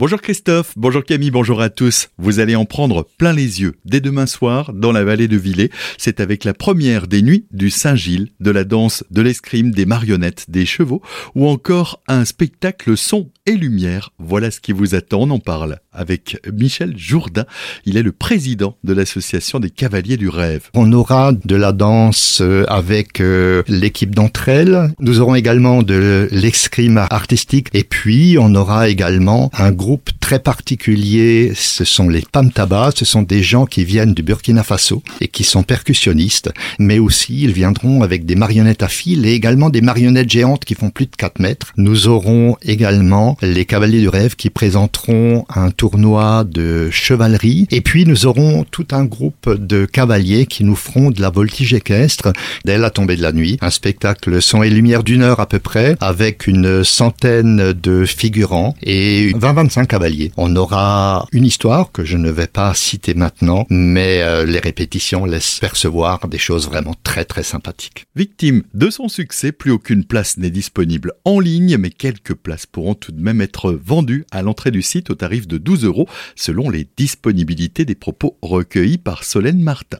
Bonjour Christophe, bonjour Camille, bonjour à tous. Vous allez en prendre plein les yeux dès demain soir dans la vallée de Villers. C'est avec la première des nuits du Saint-Gilles, de la danse, de l'escrime, des marionnettes, des chevaux ou encore un spectacle son et lumière. Voilà ce qui vous attend, on en parle avec Michel Jourdain. Il est le président de l'association des Cavaliers du Rêve. On aura de la danse euh, avec euh, l'équipe d'entre elles. Nous aurons également de l'escrime artistique et puis on aura également un groupe très particulier, ce sont les Pamtaba, ce sont des gens qui viennent du Burkina Faso et qui sont percussionnistes, mais aussi ils viendront avec des marionnettes à fil et également des marionnettes géantes qui font plus de 4 mètres. Nous aurons également les Cavaliers du Rêve qui présenteront un tournoi de chevalerie et puis nous aurons tout un groupe de cavaliers qui nous feront de la voltige équestre dès la tombée de la nuit. Un spectacle son et lumière d'une heure à peu près avec une centaine de figurants et 20-25 cavaliers. On aura une histoire que je ne vais pas citer maintenant, mais euh, les répétitions laissent percevoir des choses vraiment très très sympathiques. Victime de son succès, plus aucune place n'est disponible en ligne, mais quelques places pourront tout de même être vendues à l'entrée du site au tarif de 12 euros, selon les disponibilités des propos recueillis par Solène Martin.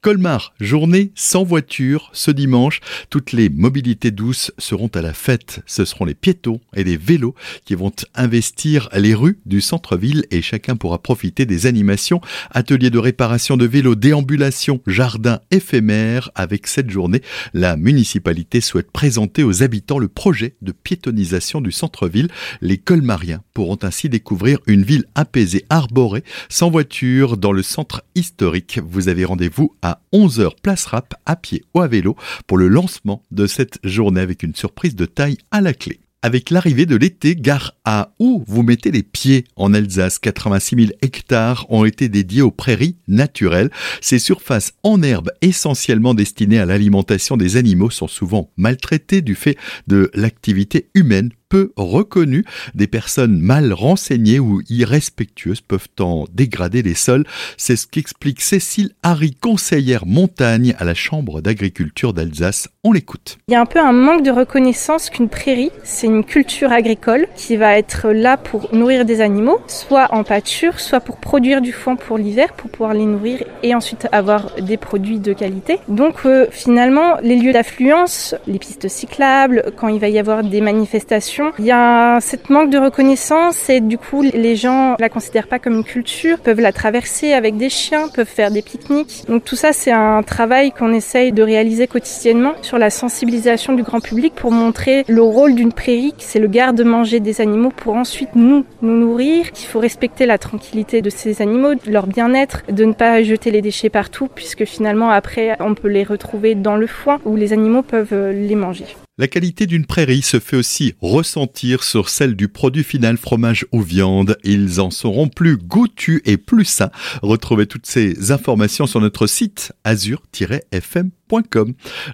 Colmar, journée sans voiture ce dimanche. Toutes les mobilités douces seront à la fête. Ce seront les piétons et les vélos qui vont investir les rues du centre-ville et chacun pourra profiter des animations, ateliers de réparation de vélos, déambulation, jardin éphémère. Avec cette journée, la municipalité souhaite présenter aux habitants le projet de piétonisation du centre-ville. Les colmariens pourront ainsi découvrir une ville apaisée, arborée, sans voiture, dans le centre historique. Vous avez rendez-vous vous à 11h place rap à pied ou à vélo pour le lancement de cette journée avec une surprise de taille à la clé. Avec l'arrivée de l'été, gare à où vous mettez les pieds en Alsace. 86 000 hectares ont été dédiés aux prairies naturelles. Ces surfaces en herbe essentiellement destinées à l'alimentation des animaux sont souvent maltraitées du fait de l'activité humaine peu reconnus. Des personnes mal renseignées ou irrespectueuses peuvent en dégrader les sols. C'est ce qu'explique Cécile Harry, conseillère montagne à la Chambre d'agriculture d'Alsace. On l'écoute. Il y a un peu un manque de reconnaissance qu'une prairie, c'est une culture agricole qui va être là pour nourrir des animaux, soit en pâture, soit pour produire du foin pour l'hiver, pour pouvoir les nourrir et ensuite avoir des produits de qualité. Donc euh, finalement, les lieux d'affluence, les pistes cyclables, quand il va y avoir des manifestations, il y a cette manque de reconnaissance et du coup les gens la considèrent pas comme une culture, peuvent la traverser avec des chiens, peuvent faire des pique-niques. Donc tout ça c'est un travail qu'on essaye de réaliser quotidiennement sur la sensibilisation du grand public pour montrer le rôle d'une prairie, c'est le garde-manger des animaux pour ensuite nous nous nourrir, qu'il faut respecter la tranquillité de ces animaux, leur bien-être, de ne pas jeter les déchets partout puisque finalement après on peut les retrouver dans le foin où les animaux peuvent les manger. La qualité d'une prairie se fait aussi ressentir sur celle du produit final fromage ou viande. Ils en seront plus goûtus et plus sains. Retrouvez toutes ces informations sur notre site azur-fm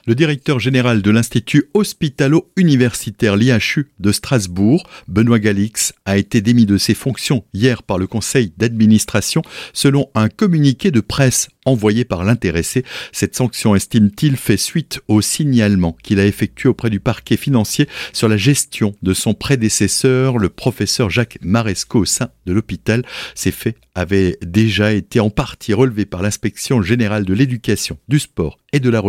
le directeur général de l'Institut hospitalo-universitaire l'IHU de Strasbourg, Benoît Galix, a été démis de ses fonctions hier par le conseil d'administration selon un communiqué de presse envoyé par l'intéressé. Cette sanction, estime-t-il, fait suite au signalement qu'il a effectué auprès du parquet financier sur la gestion de son prédécesseur, le professeur Jacques Maresco au sein de l'hôpital. Ces faits avaient déjà été en partie relevés par l'inspection générale de l'éducation, du sport et de la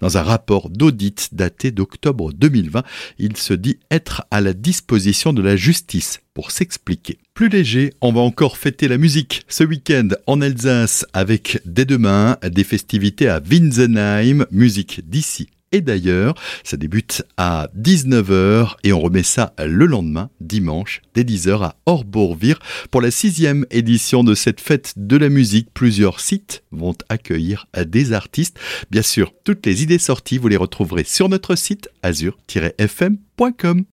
dans un rapport d'audit daté d'octobre 2020. Il se dit être à la disposition de la justice pour s'expliquer. Plus léger, on va encore fêter la musique ce week-end en Alsace avec dès demain des festivités à Winsenheim, musique d'ici et d'ailleurs. Ça débute à 19h et on remet ça le lendemain, dimanche, dès 10h à Orbourvire pour la sixième édition de cette fête de la musique. Plusieurs sites vont accueillir des artistes. Bien sûr, toutes les idées sorties, vous les retrouverez sur notre site azur-fm.com.